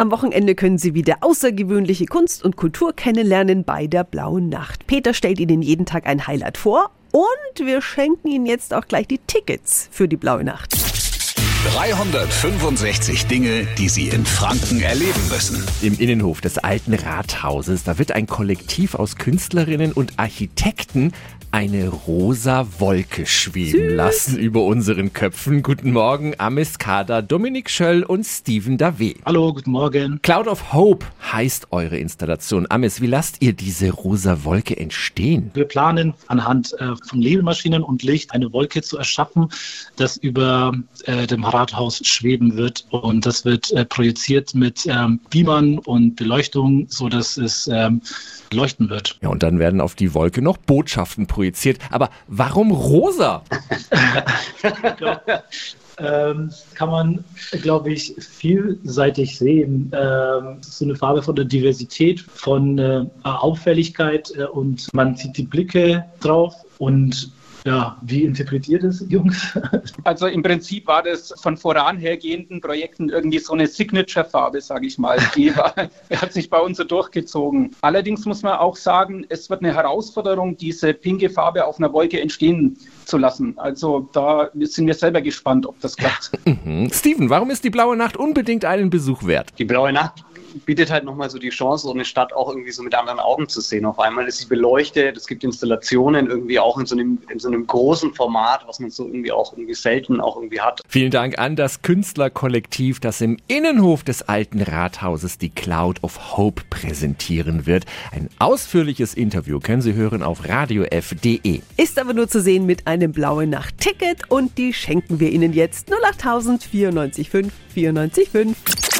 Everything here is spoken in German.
Am Wochenende können Sie wieder außergewöhnliche Kunst und Kultur kennenlernen bei der Blauen Nacht. Peter stellt Ihnen jeden Tag ein Highlight vor und wir schenken Ihnen jetzt auch gleich die Tickets für die Blaue Nacht. 365 Dinge, die Sie in Franken erleben müssen. Im Innenhof des alten Rathauses, da wird ein Kollektiv aus Künstlerinnen und Architekten eine rosa Wolke schweben Süß. lassen über unseren Köpfen. Guten Morgen, Amis Kader, Dominik Schöll und Steven Dave. Hallo, guten Morgen. Cloud of Hope heißt eure Installation. Amis, wie lasst ihr diese rosa Wolke entstehen? Wir planen anhand äh, von Nebelmaschinen und Licht eine Wolke zu erschaffen, das über äh, dem Rathaus schweben wird. Und das wird äh, projiziert mit ähm, Beamern und Beleuchtung, so dass es ähm, leuchten wird. Ja, und dann werden auf die Wolke noch Botschaften projiziert. Aber warum rosa? ähm, kann man, glaube ich, vielseitig sehen. Ähm, es ist so eine Farbe von der Diversität, von äh, Auffälligkeit äh, und man zieht die Blicke drauf und ja, wie interpretiert es, Jungs? Also im Prinzip war das von voranhergehenden Projekten irgendwie so eine Signature-Farbe, sage ich mal. Die war, hat sich bei uns so durchgezogen. Allerdings muss man auch sagen, es wird eine Herausforderung, diese pinke Farbe auf einer Wolke entstehen zu lassen. Also da sind wir selber gespannt, ob das klappt. Mhm. Steven, warum ist die blaue Nacht unbedingt einen Besuch wert? Die blaue Nacht bietet halt nochmal so die Chance, so eine Stadt auch irgendwie so mit anderen Augen zu sehen. Auf einmal ist sie beleuchtet, es gibt Installationen irgendwie auch in so einem, in so einem großen Format, was man so irgendwie auch irgendwie selten auch irgendwie hat. Vielen Dank an das Künstlerkollektiv, das im Innenhof des alten Rathauses die Cloud of Hope präsentieren wird. Ein ausführliches Interview können Sie hören auf radiof.de. Ist aber nur zu sehen mit einem blauen Nacht-Ticket und die schenken wir Ihnen jetzt 08000 94 94 5.